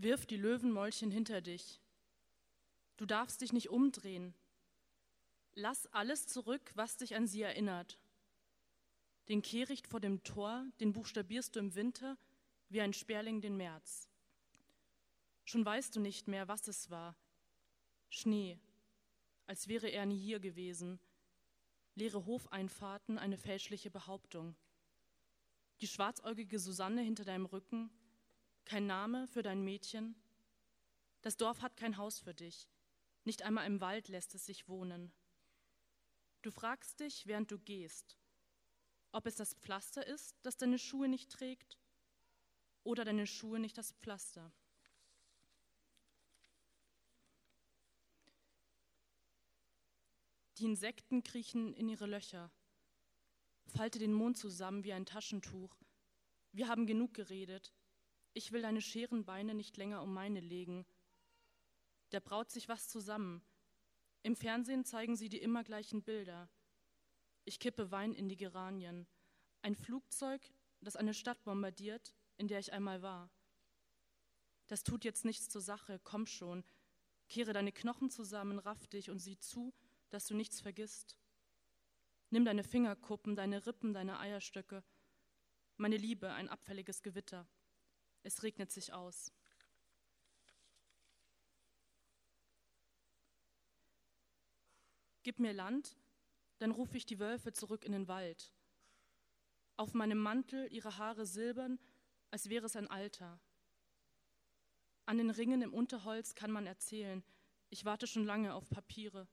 Wirf die Löwenmäulchen hinter dich. Du darfst dich nicht umdrehen. Lass alles zurück, was dich an sie erinnert. Den Kehricht vor dem Tor, den buchstabierst du im Winter wie ein Sperling den März. Schon weißt du nicht mehr, was es war. Schnee, als wäre er nie hier gewesen. Leere Hofeinfahrten, eine fälschliche Behauptung. Die schwarzäugige Susanne hinter deinem Rücken, kein Name für dein Mädchen. Das Dorf hat kein Haus für dich. Nicht einmal im Wald lässt es sich wohnen. Du fragst dich, während du gehst, ob es das Pflaster ist, das deine Schuhe nicht trägt, oder deine Schuhe nicht das Pflaster. Die Insekten kriechen in ihre Löcher. Falte den Mond zusammen wie ein Taschentuch. Wir haben genug geredet. Ich will deine Scherenbeine nicht länger um meine legen. Da braut sich was zusammen. Im Fernsehen zeigen sie die immer gleichen Bilder. Ich kippe Wein in die Geranien. Ein Flugzeug, das eine Stadt bombardiert, in der ich einmal war. Das tut jetzt nichts zur Sache, komm schon. Kehre deine Knochen zusammen, raff dich und sieh zu, dass du nichts vergisst. Nimm deine Fingerkuppen, deine Rippen, deine Eierstöcke. Meine Liebe, ein abfälliges Gewitter. Es regnet sich aus. Gib mir Land, dann rufe ich die Wölfe zurück in den Wald. Auf meinem Mantel ihre Haare silbern, als wäre es ein Alter. An den Ringen im Unterholz kann man erzählen, ich warte schon lange auf Papiere.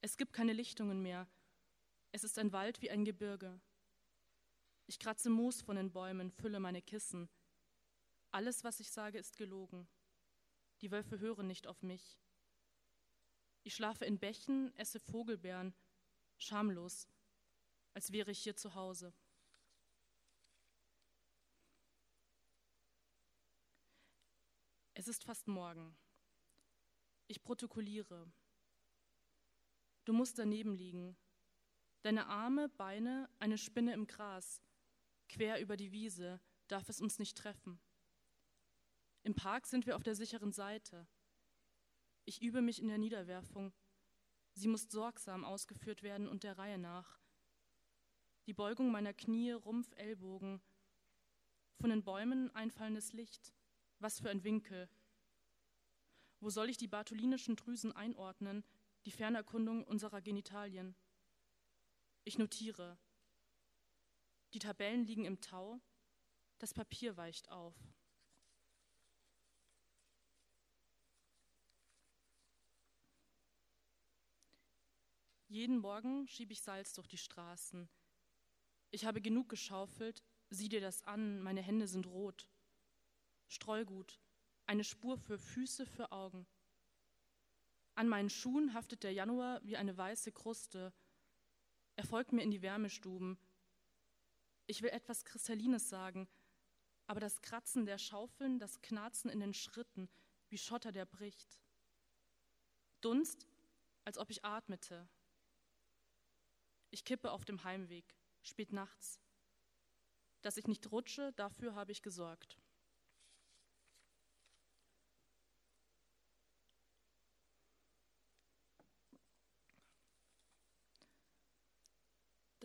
Es gibt keine Lichtungen mehr. Es ist ein Wald wie ein Gebirge. Ich kratze Moos von den Bäumen, fülle meine Kissen. Alles, was ich sage, ist gelogen. Die Wölfe hören nicht auf mich. Ich schlafe in Bächen, esse Vogelbeeren, schamlos, als wäre ich hier zu Hause. Es ist fast morgen. Ich protokolliere. Du musst daneben liegen. Deine Arme, Beine, eine Spinne im Gras. Quer über die Wiese darf es uns nicht treffen. Im Park sind wir auf der sicheren Seite. Ich übe mich in der Niederwerfung. Sie muss sorgsam ausgeführt werden und der Reihe nach. Die Beugung meiner Knie, Rumpf, Ellbogen. Von den Bäumen einfallendes Licht. Was für ein Winkel. Wo soll ich die bartholinischen Drüsen einordnen, die Fernerkundung unserer Genitalien. Ich notiere. Die Tabellen liegen im Tau, das Papier weicht auf. Jeden Morgen schiebe ich Salz durch die Straßen. Ich habe genug geschaufelt, sieh dir das an, meine Hände sind rot. Streugut, eine Spur für Füße, für Augen. An meinen Schuhen haftet der Januar wie eine weiße Kruste. Er folgt mir in die Wärmestuben. Ich will etwas Kristallines sagen, aber das Kratzen der Schaufeln, das Knarzen in den Schritten, wie Schotter, der bricht. Dunst, als ob ich atmete. Ich kippe auf dem Heimweg, spät nachts. Dass ich nicht rutsche, dafür habe ich gesorgt.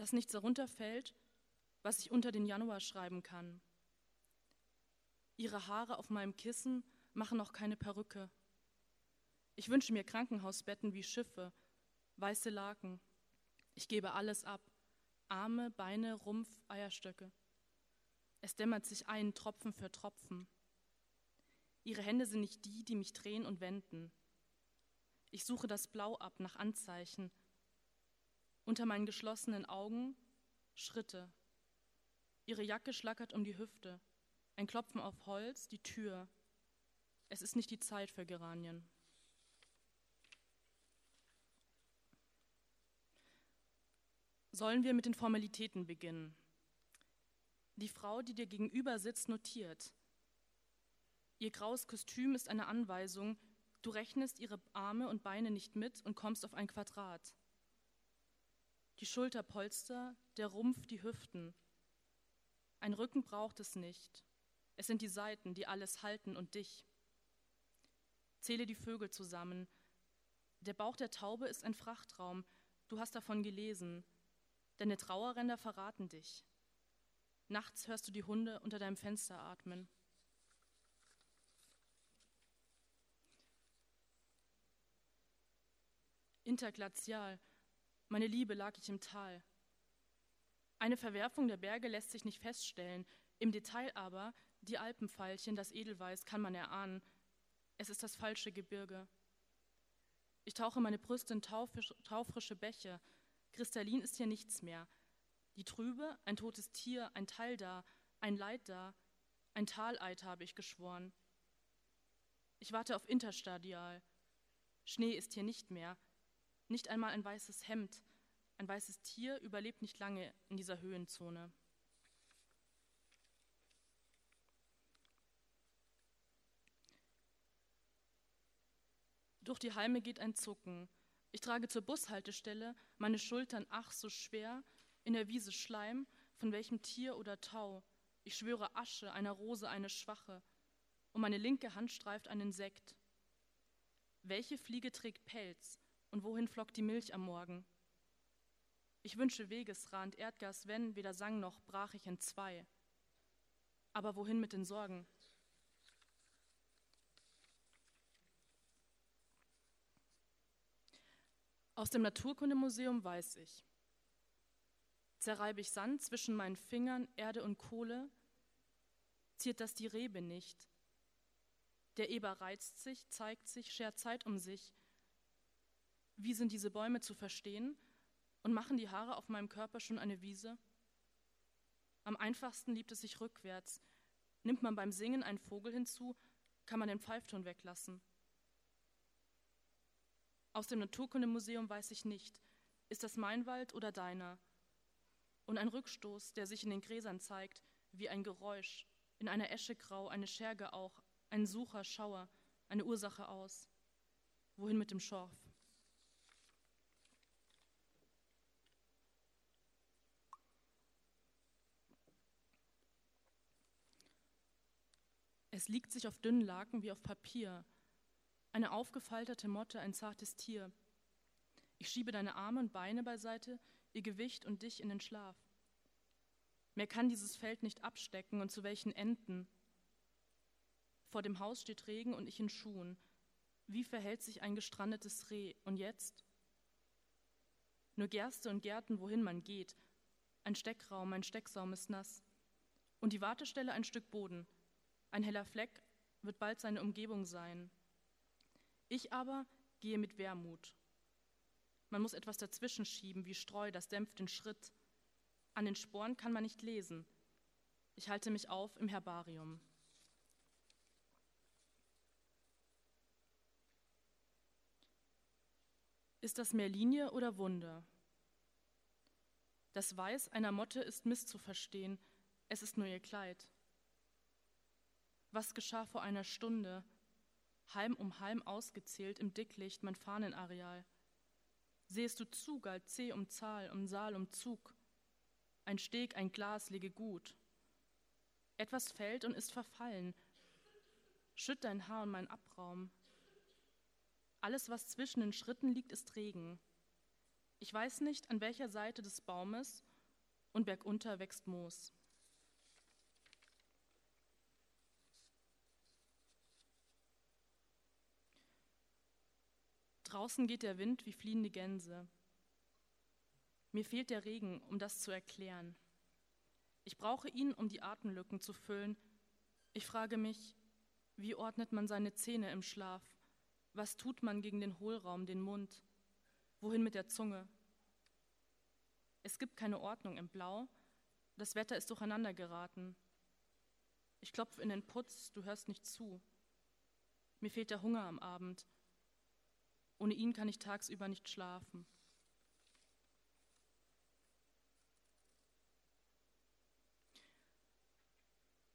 dass nichts darunter fällt, was ich unter den Januar schreiben kann. Ihre Haare auf meinem Kissen machen noch keine Perücke. Ich wünsche mir Krankenhausbetten wie Schiffe, weiße Laken. Ich gebe alles ab. Arme, Beine, Rumpf, Eierstöcke. Es dämmert sich ein, Tropfen für Tropfen. Ihre Hände sind nicht die, die mich drehen und wenden. Ich suche das Blau ab nach Anzeichen, unter meinen geschlossenen Augen Schritte. Ihre Jacke schlackert um die Hüfte. Ein Klopfen auf Holz, die Tür. Es ist nicht die Zeit für Geranien. Sollen wir mit den Formalitäten beginnen? Die Frau, die dir gegenüber sitzt, notiert. Ihr graues Kostüm ist eine Anweisung, du rechnest ihre Arme und Beine nicht mit und kommst auf ein Quadrat die Schulterpolster, der Rumpf, die Hüften. Ein Rücken braucht es nicht. Es sind die Seiten, die alles halten und dich. Zähle die Vögel zusammen. Der Bauch der Taube ist ein Frachtraum. Du hast davon gelesen. Deine Trauerränder verraten dich. Nachts hörst du die Hunde unter deinem Fenster atmen. Interglazial, meine Liebe lag ich im Tal. Eine Verwerfung der Berge lässt sich nicht feststellen, im Detail aber die Alpenpfeilchen, das Edelweiß kann man erahnen. Es ist das falsche Gebirge. Ich tauche meine Brüste in taufrische Bäche. Kristallin ist hier nichts mehr. Die Trübe, ein totes Tier, ein Teil da, ein Leid da, ein Taleid habe ich geschworen. Ich warte auf Interstadial. Schnee ist hier nicht mehr. Nicht einmal ein weißes Hemd, ein weißes Tier überlebt nicht lange in dieser Höhenzone. Durch die Halme geht ein Zucken. Ich trage zur Bushaltestelle meine Schultern ach so schwer, in der Wiese Schleim, von welchem Tier oder Tau. Ich schwöre Asche, einer Rose eine schwache, und meine linke Hand streift ein Insekt. Welche Fliege trägt Pelz, und wohin flockt die Milch am Morgen? Ich wünsche Wegesrand, Erdgas, wenn, weder sang noch brach ich in zwei. Aber wohin mit den Sorgen? Aus dem Naturkundemuseum weiß ich. Zerreibe ich Sand zwischen meinen Fingern, Erde und Kohle, ziert das die Rebe nicht. Der Eber reizt sich, zeigt sich, schert Zeit um sich, wie sind diese Bäume zu verstehen? Und machen die Haare auf meinem Körper schon eine Wiese? Am einfachsten liebt es sich rückwärts. Nimmt man beim Singen einen Vogel hinzu, kann man den Pfeifton weglassen. Aus dem Naturkundemuseum weiß ich nicht, ist das mein Wald oder deiner? Und ein Rückstoß, der sich in den Gräsern zeigt, wie ein Geräusch, in einer Esche grau, eine Scherge auch, ein Sucher, Schauer, eine Ursache aus. Wohin mit dem Schorf? Es liegt sich auf dünnen Laken wie auf Papier, eine aufgefaltete Motte, ein zartes Tier. Ich schiebe deine Arme und Beine beiseite, ihr Gewicht und dich in den Schlaf. Mehr kann dieses Feld nicht abstecken und zu welchen Enden. Vor dem Haus steht Regen und ich in Schuhen. Wie verhält sich ein gestrandetes Reh? Und jetzt? Nur Gerste und Gärten, wohin man geht. Ein Steckraum, ein Stecksaum ist nass. Und die Wartestelle ein Stück Boden. Ein heller Fleck wird bald seine Umgebung sein. Ich aber gehe mit Wermut. Man muss etwas dazwischen schieben, wie Streu, das dämpft den Schritt. An den Sporen kann man nicht lesen. Ich halte mich auf im Herbarium. Ist das mehr Linie oder Wunder? Das Weiß einer Motte ist misszuverstehen, es ist nur ihr Kleid. Was geschah vor einer Stunde? Halm um Halm ausgezählt im Dicklicht mein Fahnenareal. Sehest du zu, galt C um Zahl, um Saal, um Zug. Ein Steg, ein Glas liege gut. Etwas fällt und ist verfallen. Schütt dein Haar und mein Abraum. Alles, was zwischen den Schritten liegt, ist Regen. Ich weiß nicht, an welcher Seite des Baumes und bergunter wächst Moos. Draußen geht der Wind wie fliehende Gänse. Mir fehlt der Regen, um das zu erklären. Ich brauche ihn, um die Atemlücken zu füllen. Ich frage mich, wie ordnet man seine Zähne im Schlaf? Was tut man gegen den Hohlraum, den Mund? Wohin mit der Zunge? Es gibt keine Ordnung im Blau. Das Wetter ist durcheinander geraten. Ich klopfe in den Putz, du hörst nicht zu. Mir fehlt der Hunger am Abend ohne ihn kann ich tagsüber nicht schlafen.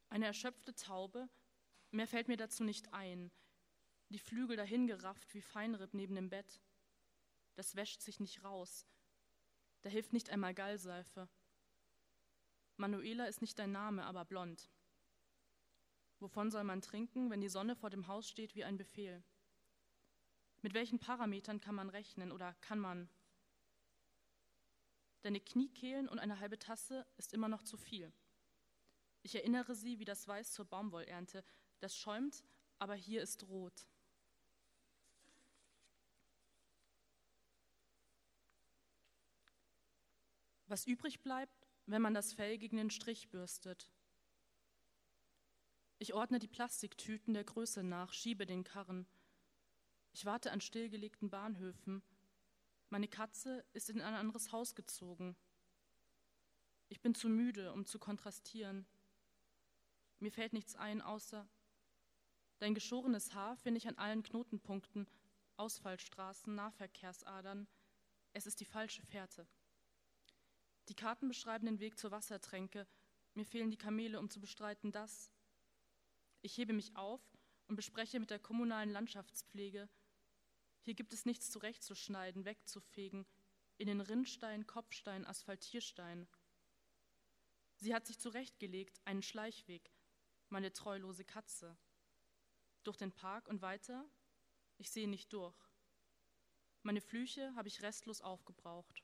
Eine erschöpfte Taube, mehr fällt mir dazu nicht ein, die Flügel dahingerafft wie Feinripp neben dem Bett. Das wäscht sich nicht raus, da hilft nicht einmal Gallseife. Manuela ist nicht dein Name, aber blond. Wovon soll man trinken, wenn die Sonne vor dem Haus steht wie ein Befehl? Mit welchen Parametern kann man rechnen oder kann man? Deine Kniekehlen und eine halbe Tasse ist immer noch zu viel. Ich erinnere sie wie das Weiß zur Baumwollernte. Das schäumt, aber hier ist rot. Was übrig bleibt, wenn man das Fell gegen den Strich bürstet. Ich ordne die Plastiktüten der Größe nach, schiebe den Karren. Ich warte an stillgelegten Bahnhöfen. Meine Katze ist in ein anderes Haus gezogen. Ich bin zu müde, um zu kontrastieren. Mir fällt nichts ein, außer dein geschorenes Haar finde ich an allen Knotenpunkten, Ausfallstraßen, Nahverkehrsadern. Es ist die falsche Fährte. Die Karten beschreiben den Weg zur Wassertränke. Mir fehlen die Kamele, um zu bestreiten, dass. Ich hebe mich auf und bespreche mit der kommunalen Landschaftspflege. Hier gibt es nichts zurechtzuschneiden, wegzufegen, in den Rinnstein, Kopfstein, Asphaltierstein. Sie hat sich zurechtgelegt, einen Schleichweg, meine treulose Katze. Durch den Park und weiter? Ich sehe nicht durch. Meine Flüche habe ich restlos aufgebraucht.